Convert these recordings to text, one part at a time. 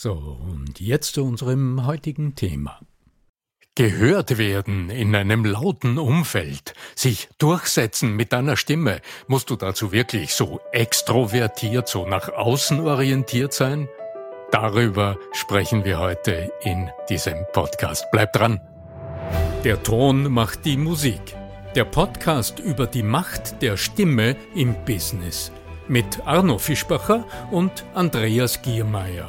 So, und jetzt zu unserem heutigen Thema. Gehört werden in einem lauten Umfeld, sich durchsetzen mit deiner Stimme, musst du dazu wirklich so extrovertiert, so nach außen orientiert sein? Darüber sprechen wir heute in diesem Podcast. Bleib dran! Der Ton macht die Musik. Der Podcast über die Macht der Stimme im Business. Mit Arno Fischbacher und Andreas Giermeier.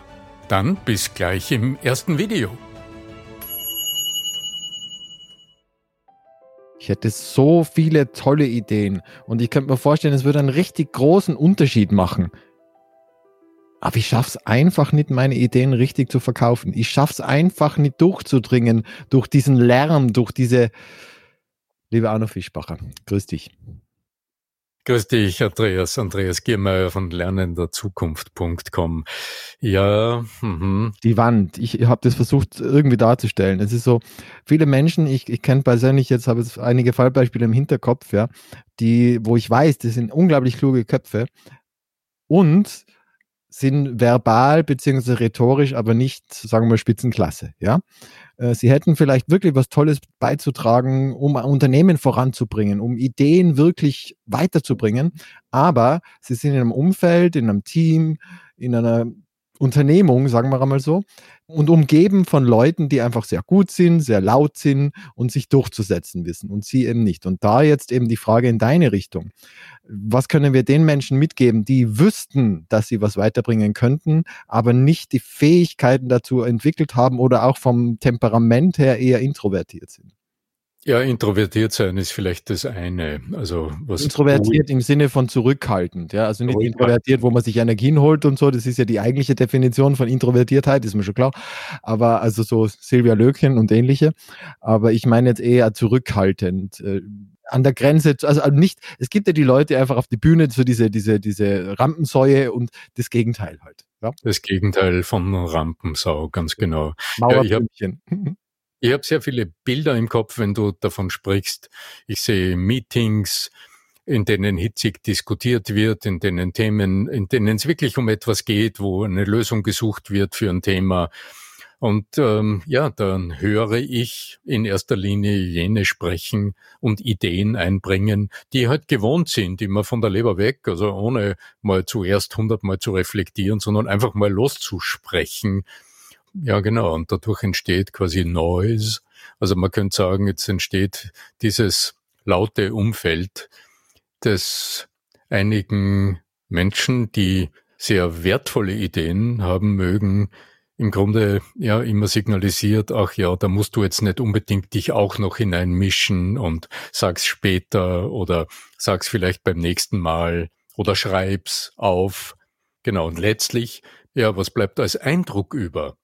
dann bis gleich im ersten Video. Ich hätte so viele tolle Ideen und ich könnte mir vorstellen, es würde einen richtig großen Unterschied machen. Aber ich schaffe es einfach nicht, meine Ideen richtig zu verkaufen. Ich schaffe es einfach nicht durchzudringen durch diesen Lärm, durch diese. Liebe Arno Fischbacher, grüß dich. Grüß dich, Andreas. Andreas Giermeier von lernenderzukunft.com. Ja, mhm. die Wand. Ich habe das versucht irgendwie darzustellen. Es ist so, viele Menschen, ich, ich kenne persönlich jetzt, habe jetzt einige Fallbeispiele im Hinterkopf, ja, die, wo ich weiß, das sind unglaublich kluge Köpfe und sind verbal beziehungsweise rhetorisch, aber nicht, sagen wir mal, Spitzenklasse, ja. Äh, sie hätten vielleicht wirklich was Tolles beizutragen, um Unternehmen voranzubringen, um Ideen wirklich weiterzubringen. Aber sie sind in einem Umfeld, in einem Team, in einer Unternehmung, sagen wir einmal so, und umgeben von Leuten, die einfach sehr gut sind, sehr laut sind und sich durchzusetzen wissen und sie eben nicht. Und da jetzt eben die Frage in deine Richtung. Was können wir den Menschen mitgeben, die wüssten, dass sie was weiterbringen könnten, aber nicht die Fähigkeiten dazu entwickelt haben oder auch vom Temperament her eher introvertiert sind? Ja, introvertiert sein ist vielleicht das eine. Also was introvertiert im Sinne von zurückhaltend, ja. Also nicht introvertiert, wo man sich Energien holt und so. Das ist ja die eigentliche Definition von Introvertiertheit, ist mir schon klar. Aber also so Silvia Löckchen und ähnliche. Aber ich meine jetzt eher zurückhaltend. Äh, an der Grenze, also nicht, es gibt ja die Leute einfach auf die Bühne, so diese, diese, diese Rampensäue und das Gegenteil halt. Ja? Das Gegenteil von Rampensau, ganz genau. Mauerblümchen. Ja, Ich habe sehr viele Bilder im Kopf, wenn du davon sprichst. Ich sehe Meetings, in denen hitzig diskutiert wird, in denen Themen, in denen es wirklich um etwas geht, wo eine Lösung gesucht wird für ein Thema. Und ähm, ja, dann höre ich in erster Linie jene sprechen und Ideen einbringen, die halt gewohnt sind, immer von der Leber weg, also ohne mal zuerst hundertmal zu reflektieren, sondern einfach mal loszusprechen ja, genau. Und dadurch entsteht quasi Noise. Also man könnte sagen, jetzt entsteht dieses laute Umfeld, das einigen Menschen, die sehr wertvolle Ideen haben mögen, im Grunde ja immer signalisiert, ach ja, da musst du jetzt nicht unbedingt dich auch noch hineinmischen und sag's später oder sag's vielleicht beim nächsten Mal oder schreib's auf. Genau, und letztlich ja, was bleibt als Eindruck über?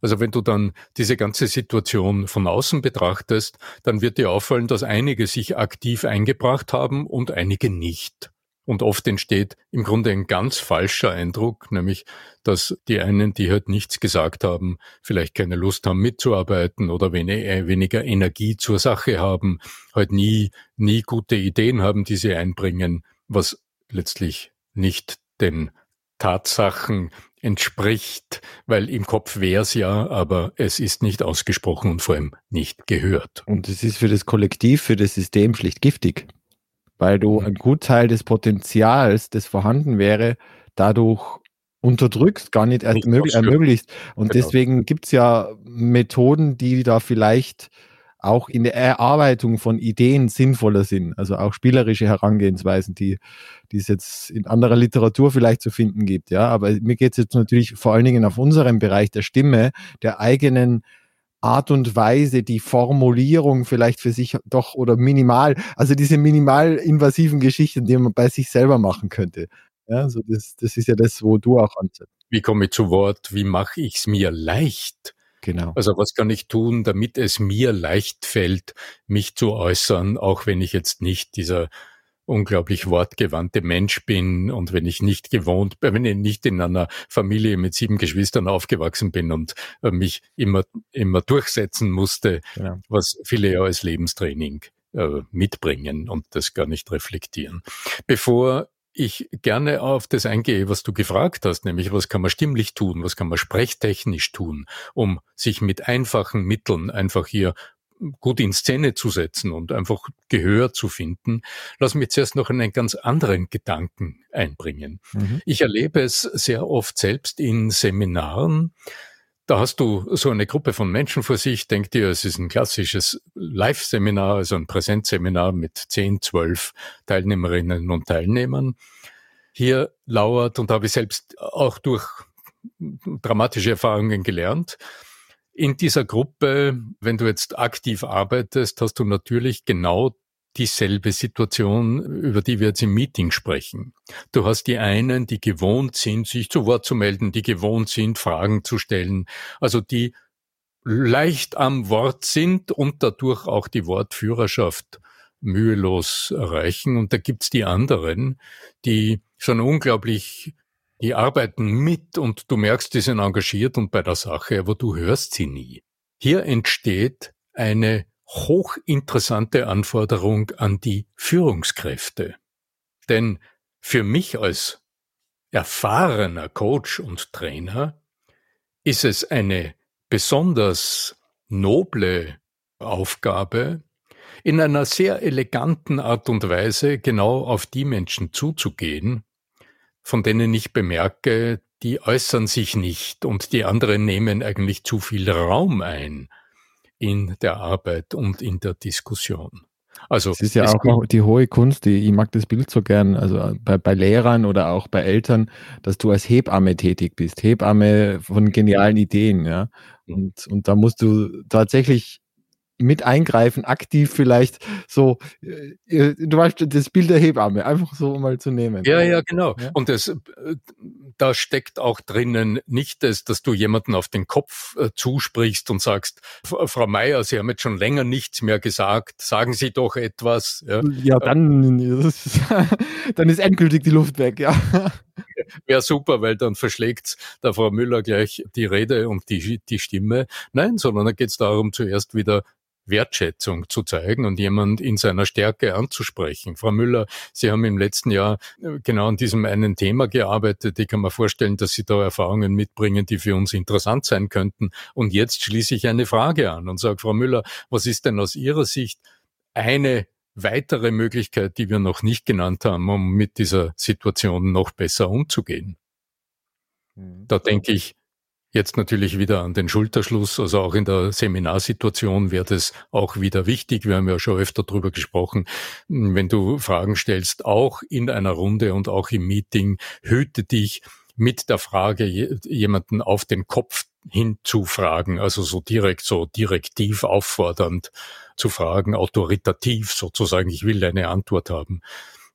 Also wenn du dann diese ganze Situation von außen betrachtest, dann wird dir auffallen, dass einige sich aktiv eingebracht haben und einige nicht. Und oft entsteht im Grunde ein ganz falscher Eindruck, nämlich, dass die einen, die halt nichts gesagt haben, vielleicht keine Lust haben mitzuarbeiten oder äh, weniger Energie zur Sache haben, halt nie, nie gute Ideen haben, die sie einbringen, was letztlich nicht den Tatsachen entspricht, weil im Kopf wäre es ja, aber es ist nicht ausgesprochen und vor allem nicht gehört. Und es ist für das Kollektiv, für das System schlicht giftig weil du mhm. einen Gutteil des Potenzials, das vorhanden wäre, dadurch unterdrückst, gar nicht erst ermöglicht. Und genau. deswegen gibt's ja Methoden, die da vielleicht auch in der Erarbeitung von Ideen sinnvoller sind. Also auch spielerische Herangehensweisen, die, die es jetzt in anderer Literatur vielleicht zu finden gibt. Ja, aber mir geht's jetzt natürlich vor allen Dingen auf unserem Bereich der Stimme, der eigenen Art und Weise, die Formulierung vielleicht für sich doch oder minimal, also diese minimal invasiven Geschichten, die man bei sich selber machen könnte. Ja, also das, das ist ja das, wo du auch ansetzt. Wie komme ich zu Wort? Wie mache ich es mir leicht? Genau. Also was kann ich tun, damit es mir leicht fällt, mich zu äußern, auch wenn ich jetzt nicht dieser unglaublich wortgewandte Mensch bin und wenn ich nicht gewohnt, wenn ich nicht in einer Familie mit sieben Geschwistern aufgewachsen bin und äh, mich immer, immer durchsetzen musste, ja. was viele ja als Lebenstraining äh, mitbringen und das gar nicht reflektieren. Bevor ich gerne auf das eingehe, was du gefragt hast, nämlich was kann man stimmlich tun, was kann man sprechtechnisch tun, um sich mit einfachen Mitteln einfach hier gut in Szene zu setzen und einfach Gehör zu finden, lass mich zuerst noch einen ganz anderen Gedanken einbringen. Mhm. Ich erlebe es sehr oft selbst in Seminaren. Da hast du so eine Gruppe von Menschen vor sich, denk dir, es ist ein klassisches Live-Seminar, also ein Präsenzseminar mit 10, 12 Teilnehmerinnen und Teilnehmern. Hier lauert, und habe ich selbst auch durch dramatische Erfahrungen gelernt, in dieser Gruppe, wenn du jetzt aktiv arbeitest, hast du natürlich genau dieselbe Situation, über die wir jetzt im Meeting sprechen. Du hast die einen, die gewohnt sind, sich zu Wort zu melden, die gewohnt sind, Fragen zu stellen, also die leicht am Wort sind und dadurch auch die Wortführerschaft mühelos erreichen. Und da gibt's die anderen, die schon unglaublich die arbeiten mit und du merkst, die sind engagiert und bei der Sache, aber du hörst sie nie. Hier entsteht eine hochinteressante Anforderung an die Führungskräfte. Denn für mich als erfahrener Coach und Trainer ist es eine besonders noble Aufgabe, in einer sehr eleganten Art und Weise genau auf die Menschen zuzugehen, von denen ich bemerke, die äußern sich nicht und die anderen nehmen eigentlich zu viel Raum ein in der Arbeit und in der Diskussion. Also es ist ja auch die hohe Kunst, die, ich mag das Bild so gern, also bei, bei Lehrern oder auch bei Eltern, dass du als Hebamme tätig bist, Hebamme von genialen Ideen, ja. Mhm. Und, und da musst du tatsächlich mit eingreifen, aktiv vielleicht so, äh, äh, du weißt, das Bild der Hebamme, einfach so mal zu nehmen. Ja, ja, genau. Ja? Und das, äh, da steckt auch drinnen nicht das, dass du jemanden auf den Kopf äh, zusprichst und sagst, Frau Meier, Sie haben jetzt schon länger nichts mehr gesagt, sagen Sie doch etwas. Ja, ja dann, dann ist endgültig die Luft weg, ja. Wäre super, weil dann verschlägt der Frau Müller gleich die Rede und die, die Stimme. Nein, sondern da geht es darum, zuerst wieder Wertschätzung zu zeigen und jemand in seiner Stärke anzusprechen. Frau Müller, Sie haben im letzten Jahr äh, genau an diesem einen Thema gearbeitet. Ich kann mir vorstellen, dass Sie da Erfahrungen mitbringen, die für uns interessant sein könnten. Und jetzt schließe ich eine Frage an und sage, Frau Müller, was ist denn aus Ihrer Sicht eine weitere Möglichkeit, die wir noch nicht genannt haben, um mit dieser Situation noch besser umzugehen? Mhm. Da denke ich, Jetzt natürlich wieder an den Schulterschluss, also auch in der Seminarsituation wird es auch wieder wichtig. Wir haben ja schon öfter darüber gesprochen. Wenn du Fragen stellst, auch in einer Runde und auch im Meeting, hüte dich mit der Frage jemanden auf den Kopf hinzufragen, also so direkt, so direktiv auffordernd zu fragen, autoritativ sozusagen, ich will eine Antwort haben.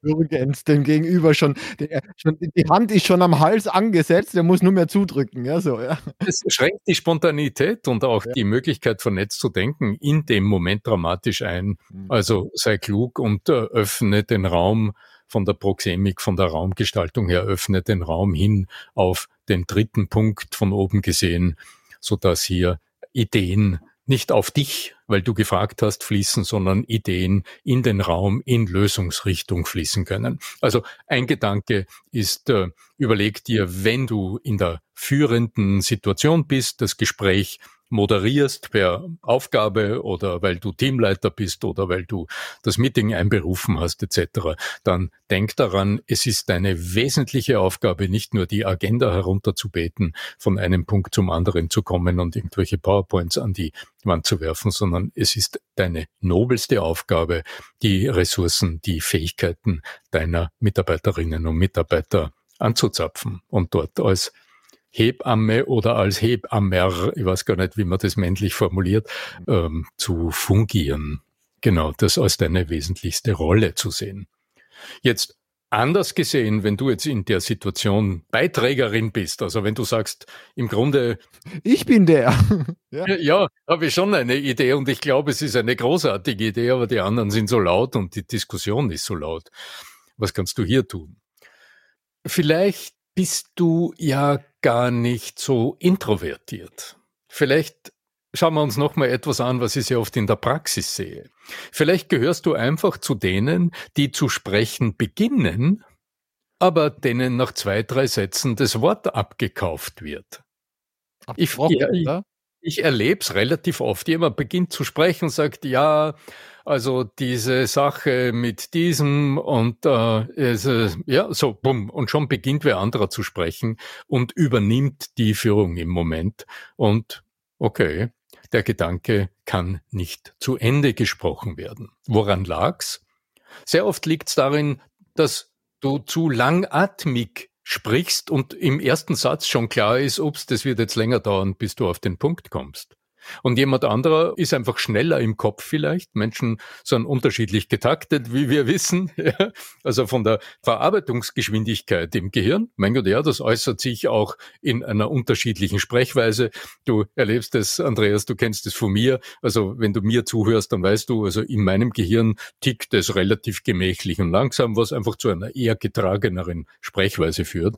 Übrigens, dem Gegenüber schon, der, schon, die Hand ist schon am Hals angesetzt, der muss nur mehr zudrücken. Ja, so, ja. Es schränkt die Spontanität und auch ja. die Möglichkeit, vernetzt zu denken, in dem Moment dramatisch ein. Mhm. Also sei klug und äh, öffne den Raum von der Proxemik, von der Raumgestaltung her, öffne den Raum hin auf den dritten Punkt von oben gesehen, so dass hier Ideen nicht auf dich, weil du gefragt hast, fließen, sondern Ideen in den Raum, in Lösungsrichtung fließen können. Also ein Gedanke ist, äh, überleg dir, wenn du in der führenden Situation bist, das Gespräch moderierst per Aufgabe oder weil du Teamleiter bist oder weil du das Meeting einberufen hast etc., dann denk daran, es ist deine wesentliche Aufgabe, nicht nur die Agenda herunterzubeten, von einem Punkt zum anderen zu kommen und irgendwelche PowerPoints an die Wand zu werfen, sondern es ist deine nobelste Aufgabe, die Ressourcen, die Fähigkeiten deiner Mitarbeiterinnen und Mitarbeiter anzuzapfen und dort als Hebamme oder als Hebammer, ich weiß gar nicht, wie man das männlich formuliert, ähm, zu fungieren. Genau, das als deine wesentlichste Rolle zu sehen. Jetzt anders gesehen, wenn du jetzt in der Situation Beiträgerin bist, also wenn du sagst, im Grunde. Ich bin der. ja, ja habe ich schon eine Idee und ich glaube, es ist eine großartige Idee, aber die anderen sind so laut und die Diskussion ist so laut. Was kannst du hier tun? Vielleicht bist du ja gar nicht so introvertiert. Vielleicht schauen wir uns noch mal etwas an, was ich sehr oft in der Praxis sehe. Vielleicht gehörst du einfach zu denen, die zu sprechen beginnen, aber denen nach zwei, drei Sätzen das Wort abgekauft wird. Ich, ich, ich erlebe es relativ oft. Jemand beginnt zu sprechen, sagt, ja, also diese Sache mit diesem und äh, es, äh, ja, so bumm, und schon beginnt wer anderer zu sprechen und übernimmt die Führung im Moment. Und okay, der Gedanke kann nicht zu Ende gesprochen werden. Woran lag's? Sehr oft liegt's darin, dass du zu langatmig sprichst und im ersten Satz schon klar ist, ups, das wird jetzt länger dauern, bis du auf den Punkt kommst. Und jemand anderer ist einfach schneller im Kopf vielleicht. Menschen sind unterschiedlich getaktet, wie wir wissen. Also von der Verarbeitungsgeschwindigkeit im Gehirn. Mein Gott, ja, das äußert sich auch in einer unterschiedlichen Sprechweise. Du erlebst es, Andreas, du kennst es von mir. Also wenn du mir zuhörst, dann weißt du, also in meinem Gehirn tickt es relativ gemächlich und langsam, was einfach zu einer eher getrageneren Sprechweise führt.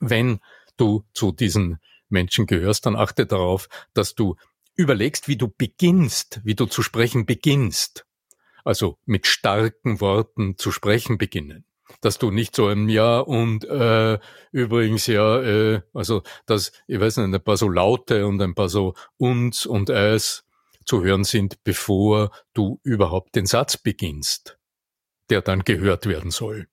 Wenn du zu diesen Menschen gehörst, dann achte darauf, dass du überlegst, wie du beginnst, wie du zu sprechen beginnst. Also mit starken Worten zu sprechen beginnen. Dass du nicht so ein Ja und äh, übrigens ja, äh, also dass, ich weiß nicht, ein paar so Laute und ein paar so uns und es zu hören sind, bevor du überhaupt den Satz beginnst, der dann gehört werden soll.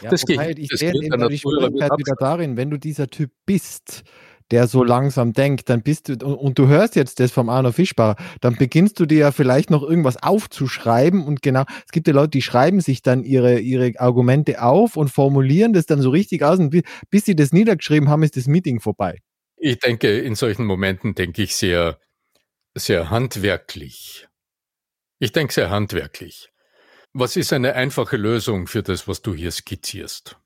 Ja, das geht. Ich das sehe eben die Schwierigkeit wieder darin, wenn du dieser Typ bist, der so langsam denkt, dann bist du, und, und, du hörst jetzt das vom Arno Fischbach, dann beginnst du dir ja vielleicht noch irgendwas aufzuschreiben und genau, es gibt ja Leute, die schreiben sich dann ihre, ihre Argumente auf und formulieren das dann so richtig aus und bis, bis sie das niedergeschrieben haben, ist das Meeting vorbei. Ich denke, in solchen Momenten denke ich sehr, sehr handwerklich. Ich denke sehr handwerklich. Was ist eine einfache Lösung für das, was du hier skizzierst?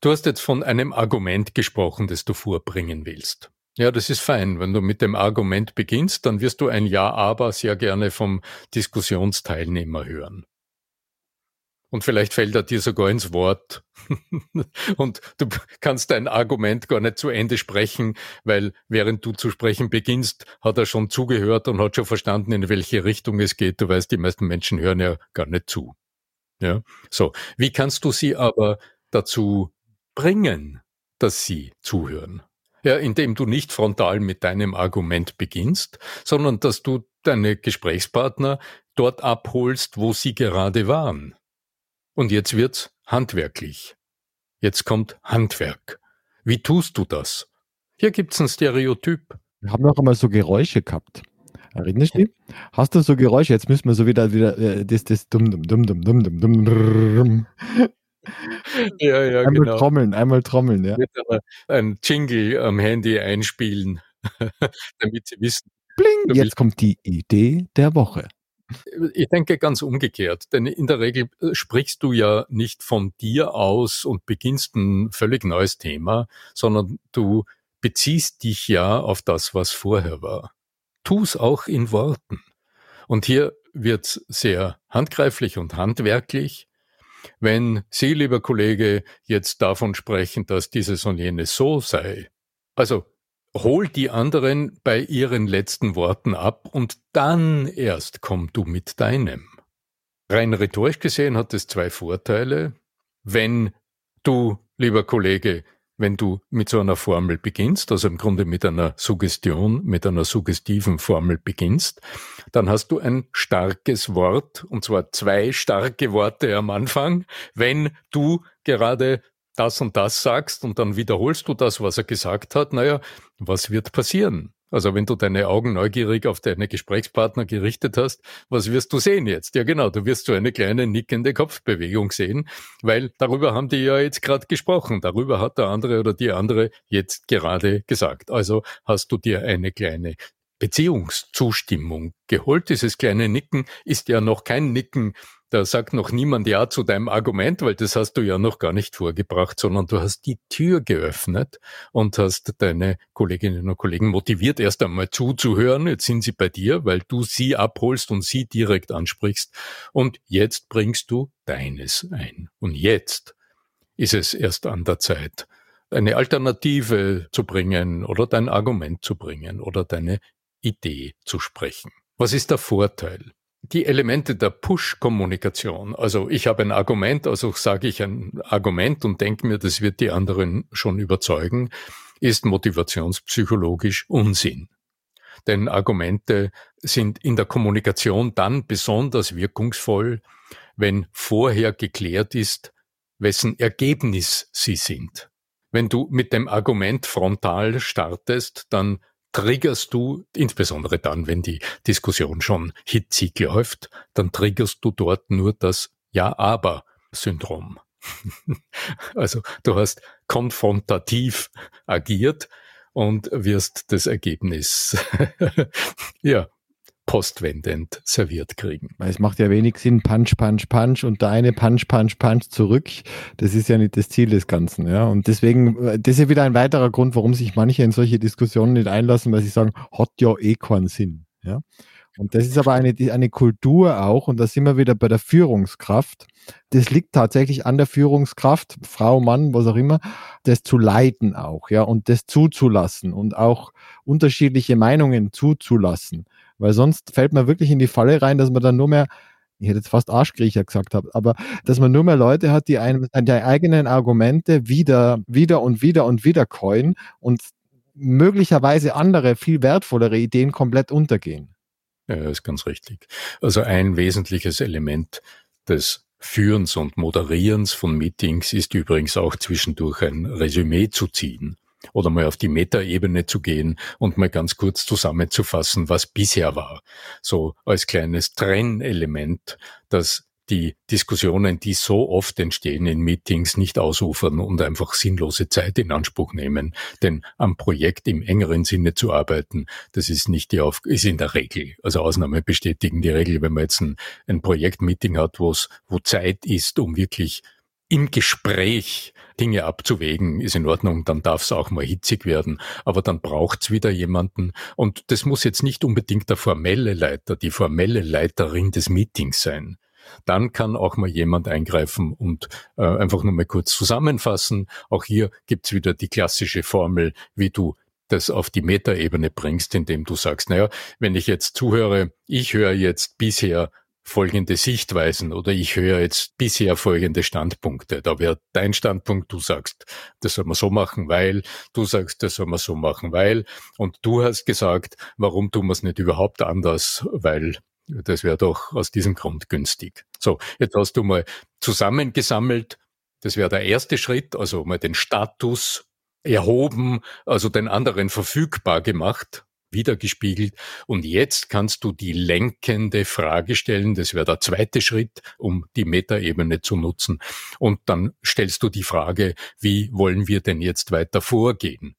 Du hast jetzt von einem Argument gesprochen, das du vorbringen willst. Ja, das ist fein. Wenn du mit dem Argument beginnst, dann wirst du ein Ja, aber sehr gerne vom Diskussionsteilnehmer hören. Und vielleicht fällt er dir sogar ins Wort. und du kannst dein Argument gar nicht zu Ende sprechen, weil während du zu sprechen beginnst, hat er schon zugehört und hat schon verstanden, in welche Richtung es geht. Du weißt, die meisten Menschen hören ja gar nicht zu. Ja, so. Wie kannst du sie aber dazu bringen, dass sie zuhören. Ja, indem du nicht frontal mit deinem Argument beginnst, sondern dass du deine Gesprächspartner dort abholst, wo sie gerade waren. Und jetzt wird's handwerklich. Jetzt kommt Handwerk. Wie tust du das? Hier gibt's ein Stereotyp. Wir haben noch einmal so Geräusche gehabt. Erinnerst du dich? Hast du so Geräusche? Jetzt müssen wir so wieder, wieder äh, das, das dumm, dumm, dumm, dumm, dumm, dumm, dumm, ja, ja, einmal genau. trommeln, einmal trommeln, ja. Ein Jingle am Handy einspielen, damit sie wissen. Bling, jetzt kommt die Idee der Woche. Ich denke ganz umgekehrt, denn in der Regel äh, sprichst du ja nicht von dir aus und beginnst ein völlig neues Thema, sondern du beziehst dich ja auf das, was vorher war. Tu's auch in Worten. Und hier wird's sehr handgreiflich und handwerklich. Wenn Sie, lieber Kollege, jetzt davon sprechen, dass dieses und jenes so sei, also hol die anderen bei ihren letzten Worten ab und dann erst komm du mit deinem. Rein rhetorisch gesehen hat es zwei Vorteile. Wenn du, lieber Kollege, wenn du mit so einer Formel beginnst, also im Grunde mit einer Suggestion, mit einer suggestiven Formel beginnst, dann hast du ein starkes Wort, und zwar zwei starke Worte am Anfang, wenn du gerade das und das sagst und dann wiederholst du das, was er gesagt hat, naja, was wird passieren? Also wenn du deine Augen neugierig auf deine Gesprächspartner gerichtet hast, was wirst du sehen jetzt? Ja genau, du wirst so eine kleine nickende Kopfbewegung sehen, weil darüber haben die ja jetzt gerade gesprochen. Darüber hat der andere oder die andere jetzt gerade gesagt. Also hast du dir eine kleine Beziehungszustimmung geholt. Dieses kleine Nicken ist ja noch kein Nicken da sagt noch niemand Ja zu deinem Argument, weil das hast du ja noch gar nicht vorgebracht, sondern du hast die Tür geöffnet und hast deine Kolleginnen und Kollegen motiviert, erst einmal zuzuhören. Jetzt sind sie bei dir, weil du sie abholst und sie direkt ansprichst. Und jetzt bringst du deines ein. Und jetzt ist es erst an der Zeit, eine Alternative zu bringen oder dein Argument zu bringen oder deine Idee zu sprechen. Was ist der Vorteil? die Elemente der Push-Kommunikation, also ich habe ein Argument, also sage ich ein Argument und denke mir, das wird die anderen schon überzeugen, ist motivationspsychologisch Unsinn. Denn Argumente sind in der Kommunikation dann besonders wirkungsvoll, wenn vorher geklärt ist, wessen Ergebnis sie sind. Wenn du mit dem Argument frontal startest, dann triggerst du, insbesondere dann, wenn die Diskussion schon hitzig läuft, dann triggerst du dort nur das Ja-Aber-Syndrom. also du hast konfrontativ agiert und wirst das Ergebnis ja postwendend serviert kriegen. Es macht ja wenig Sinn, Punch, Punch, Punch und der eine Punch, Punch, Punch zurück. Das ist ja nicht das Ziel des Ganzen. Ja? Und deswegen, äh, das ist ja wieder ein weiterer Grund, warum sich manche in solche Diskussionen nicht einlassen, weil sie sagen, hat ja eh keinen Sinn. Ja? Und das ist aber eine, eine Kultur auch, und da sind wir wieder bei der Führungskraft. Das liegt tatsächlich an der Führungskraft, Frau, Mann, was auch immer, das zu leiten auch, ja, und das zuzulassen und auch unterschiedliche Meinungen zuzulassen. Weil sonst fällt man wirklich in die Falle rein, dass man dann nur mehr, ich hätte jetzt fast Arschkriecher gesagt aber dass man nur mehr Leute hat, die einem die eigenen Argumente wieder, wieder und wieder und wieder coin und möglicherweise andere, viel wertvollere Ideen komplett untergehen. Ja, ist ganz richtig. Also ein wesentliches Element des Führens und Moderierens von Meetings ist übrigens auch zwischendurch ein Resümee zu ziehen oder mal auf die Metaebene zu gehen und mal ganz kurz zusammenzufassen, was bisher war. So als kleines Trennelement, das die Diskussionen, die so oft entstehen in Meetings, nicht ausufern und einfach sinnlose Zeit in Anspruch nehmen. Denn am Projekt im engeren Sinne zu arbeiten, das ist nicht die Auf ist in der Regel, also Ausnahmen bestätigen die Regel, wenn man jetzt ein, ein Projektmeeting hat, wo Zeit ist, um wirklich im Gespräch Dinge abzuwägen, ist in Ordnung, dann darf es auch mal hitzig werden, aber dann braucht's wieder jemanden und das muss jetzt nicht unbedingt der formelle Leiter, die formelle Leiterin des Meetings sein. Dann kann auch mal jemand eingreifen und äh, einfach nur mal kurz zusammenfassen. Auch hier gibt's wieder die klassische Formel, wie du das auf die Metaebene bringst, indem du sagst, naja, wenn ich jetzt zuhöre, ich höre jetzt bisher folgende Sichtweisen oder ich höre jetzt bisher folgende Standpunkte. Da wäre dein Standpunkt, du sagst, das soll man so machen, weil, du sagst, das soll man so machen, weil, und du hast gesagt, warum tun wir es nicht überhaupt anders, weil das wäre doch aus diesem Grund günstig. So, jetzt hast du mal zusammengesammelt, das wäre der erste Schritt, also mal den Status erhoben, also den anderen verfügbar gemacht, wiedergespiegelt. Und jetzt kannst du die lenkende Frage stellen. Das wäre der zweite Schritt, um die Metaebene zu nutzen. Und dann stellst du die Frage, wie wollen wir denn jetzt weiter vorgehen?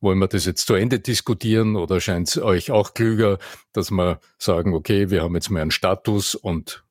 wollen wir das jetzt zu Ende diskutieren oder scheint es euch auch klüger, dass wir sagen, okay, wir haben jetzt mal einen Status und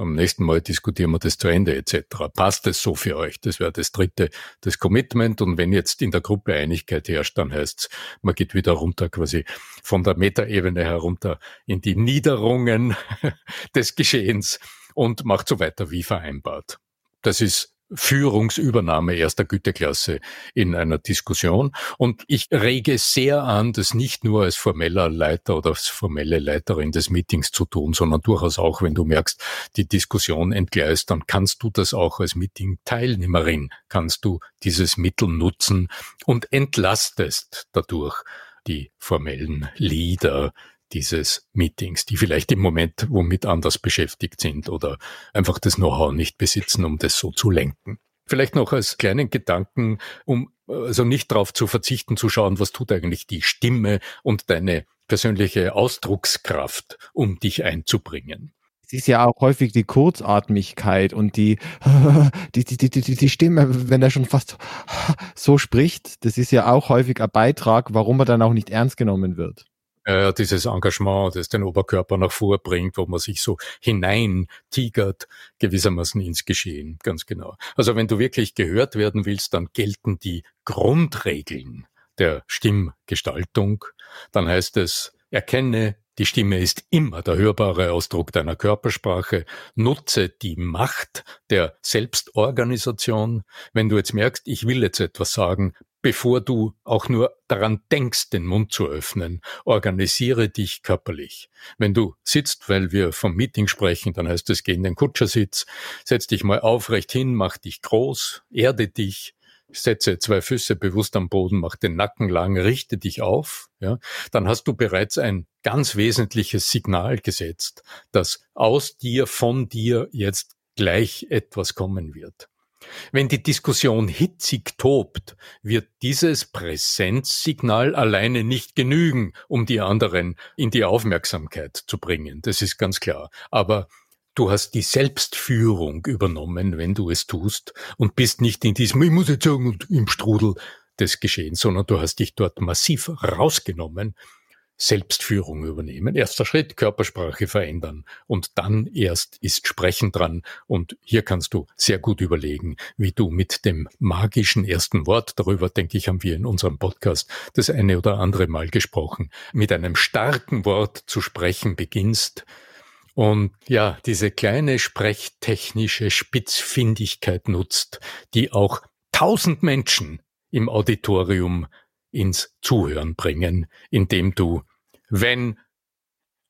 am nächsten Mal diskutieren wir das zu Ende etc. Passt es so für euch? Das wäre das dritte, das Commitment. Und wenn jetzt in der Gruppe Einigkeit herrscht, dann heißt es, man geht wieder runter quasi von der Metaebene herunter in die Niederungen des Geschehens und macht so weiter wie vereinbart. Das ist Führungsübernahme erster Güteklasse in einer Diskussion. Und ich rege sehr an, das nicht nur als formeller Leiter oder als formelle Leiterin des Meetings zu tun, sondern durchaus auch, wenn du merkst, die Diskussion entgleist, dann kannst du das auch als Meeting-Teilnehmerin, kannst du dieses Mittel nutzen und entlastest dadurch die formellen Leader dieses Meetings, die vielleicht im Moment womit anders beschäftigt sind oder einfach das Know-how nicht besitzen, um das so zu lenken. Vielleicht noch als kleinen Gedanken, um also nicht darauf zu verzichten, zu schauen, was tut eigentlich die Stimme und deine persönliche Ausdruckskraft, um dich einzubringen. Es ist ja auch häufig die Kurzatmigkeit und die, die, die, die, die, die Stimme, wenn er schon fast so spricht, das ist ja auch häufig ein Beitrag, warum er dann auch nicht ernst genommen wird äh, dieses Engagement, das den Oberkörper nach vorbringt, wo man sich so hinein tigert, gewissermaßen ins Geschehen, ganz genau. Also wenn du wirklich gehört werden willst, dann gelten die Grundregeln der Stimmgestaltung. Dann heißt es, erkenne die Stimme ist immer der hörbare Ausdruck deiner Körpersprache. Nutze die Macht der Selbstorganisation. Wenn du jetzt merkst, ich will jetzt etwas sagen, bevor du auch nur daran denkst, den Mund zu öffnen. Organisiere dich körperlich. Wenn du sitzt, weil wir vom Meeting sprechen, dann heißt es, geh in den Kutschersitz, setz dich mal aufrecht hin, mach dich groß, erde dich, setze zwei Füße bewusst am Boden, mach den Nacken lang, richte dich auf, ja, dann hast du bereits ein ganz wesentliches Signal gesetzt, dass aus dir, von dir jetzt gleich etwas kommen wird. Wenn die Diskussion hitzig tobt, wird dieses Präsenzsignal alleine nicht genügen, um die anderen in die Aufmerksamkeit zu bringen. Das ist ganz klar. Aber du hast die Selbstführung übernommen, wenn du es tust und bist nicht in diesem, ich muss jetzt sagen, im Strudel des Geschehens, sondern du hast dich dort massiv rausgenommen Selbstführung übernehmen. Erster Schritt, Körpersprache verändern. Und dann erst ist Sprechen dran. Und hier kannst du sehr gut überlegen, wie du mit dem magischen ersten Wort, darüber denke ich, haben wir in unserem Podcast das eine oder andere Mal gesprochen, mit einem starken Wort zu sprechen beginnst. Und ja, diese kleine sprechtechnische Spitzfindigkeit nutzt, die auch tausend Menschen im Auditorium ins Zuhören bringen, indem du wenn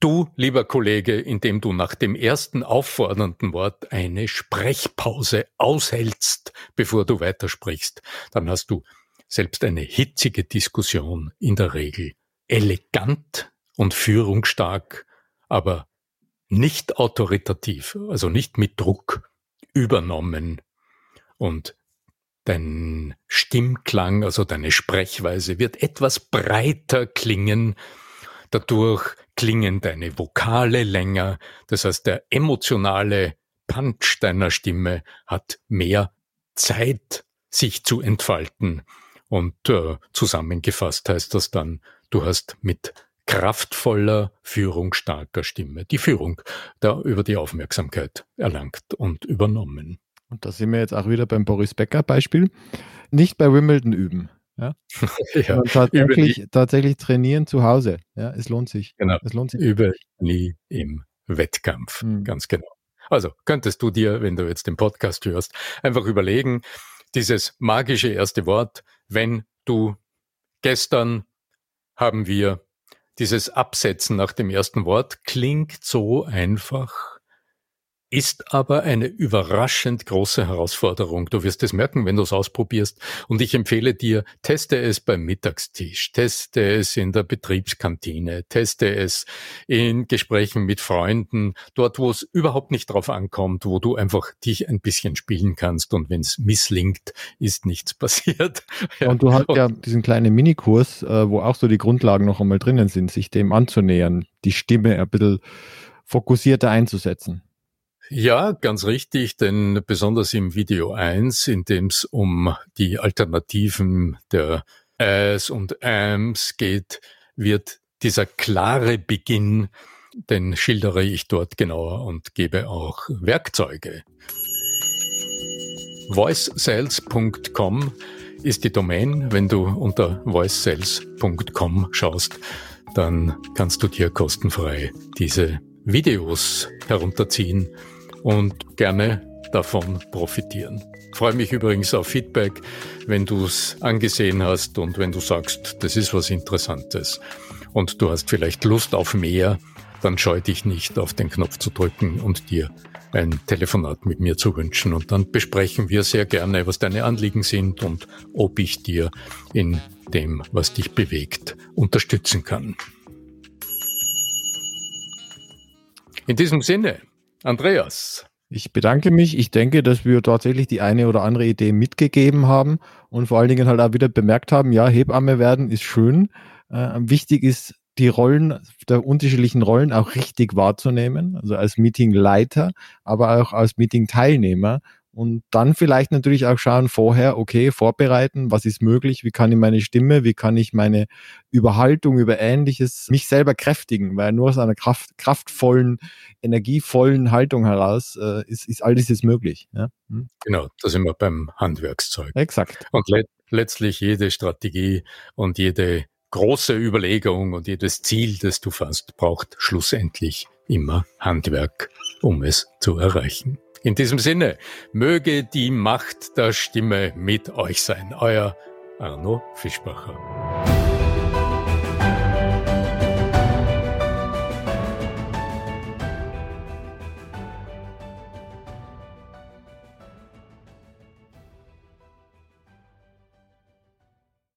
du, lieber Kollege, indem du nach dem ersten auffordernden Wort eine Sprechpause aushältst, bevor du weitersprichst, dann hast du selbst eine hitzige Diskussion in der Regel elegant und führungsstark, aber nicht autoritativ, also nicht mit Druck übernommen und dein Stimmklang, also deine Sprechweise wird etwas breiter klingen, Dadurch klingen deine Vokale länger. Das heißt, der emotionale Punch deiner Stimme hat mehr Zeit, sich zu entfalten. Und äh, zusammengefasst heißt das dann, du hast mit kraftvoller, führungsstarker Stimme die Führung da über die Aufmerksamkeit erlangt und übernommen. Und da sind wir jetzt auch wieder beim Boris Becker Beispiel. Nicht bei Wimbledon üben. Ja? ja tatsächlich, tatsächlich trainieren zu Hause. Ja, es lohnt sich. Genau. Es lohnt sich. Über nie im Wettkampf. Mhm. Ganz genau. Also könntest du dir, wenn du jetzt den Podcast hörst, einfach überlegen, dieses magische erste Wort, wenn du gestern haben wir dieses Absetzen nach dem ersten Wort, klingt so einfach, ist aber eine überraschend große Herausforderung. Du wirst es merken, wenn du es ausprobierst. Und ich empfehle dir, teste es beim Mittagstisch, teste es in der Betriebskantine, teste es in Gesprächen mit Freunden, dort, wo es überhaupt nicht drauf ankommt, wo du einfach dich ein bisschen spielen kannst. Und wenn es misslingt, ist nichts passiert. Ja. Und du hast ja diesen kleinen Minikurs, äh, wo auch so die Grundlagen noch einmal drinnen sind, sich dem anzunähern, die Stimme ein bisschen fokussierter einzusetzen. Ja, ganz richtig, denn besonders im Video 1, in dem es um die Alternativen der As und Ams geht, wird dieser klare Beginn, den schildere ich dort genauer und gebe auch Werkzeuge. voicesales.com ist die Domain. Wenn du unter voicesales.com schaust, dann kannst du dir kostenfrei diese Videos herunterziehen und gerne davon profitieren. Ich freue mich übrigens auf Feedback, wenn du es angesehen hast und wenn du sagst, das ist was Interessantes und du hast vielleicht Lust auf mehr, dann scheu dich nicht auf den Knopf zu drücken und dir ein Telefonat mit mir zu wünschen. Und dann besprechen wir sehr gerne, was deine Anliegen sind und ob ich dir in dem, was dich bewegt, unterstützen kann. In diesem Sinne, Andreas. Ich bedanke mich. Ich denke, dass wir tatsächlich die eine oder andere Idee mitgegeben haben und vor allen Dingen halt auch wieder bemerkt haben, ja, Hebamme werden ist schön. Äh, wichtig ist, die Rollen der unterschiedlichen Rollen auch richtig wahrzunehmen, also als Meetingleiter, aber auch als Meeting-Teilnehmer und dann vielleicht natürlich auch schauen vorher, okay, vorbereiten, was ist möglich, wie kann ich meine Stimme, wie kann ich meine Überhaltung über Ähnliches mich selber kräftigen, weil nur aus einer Kraft, kraftvollen, energievollen Haltung heraus äh, ist, ist all dieses möglich. Ja? Hm? Genau, da sind wir beim Handwerkszeug. Exakt. Und le letztlich jede Strategie und jede große Überlegung und jedes Ziel, das du fasst, braucht schlussendlich immer Handwerk, um es zu erreichen. In diesem Sinne, möge die Macht der Stimme mit euch sein. Euer Arno Fischbacher.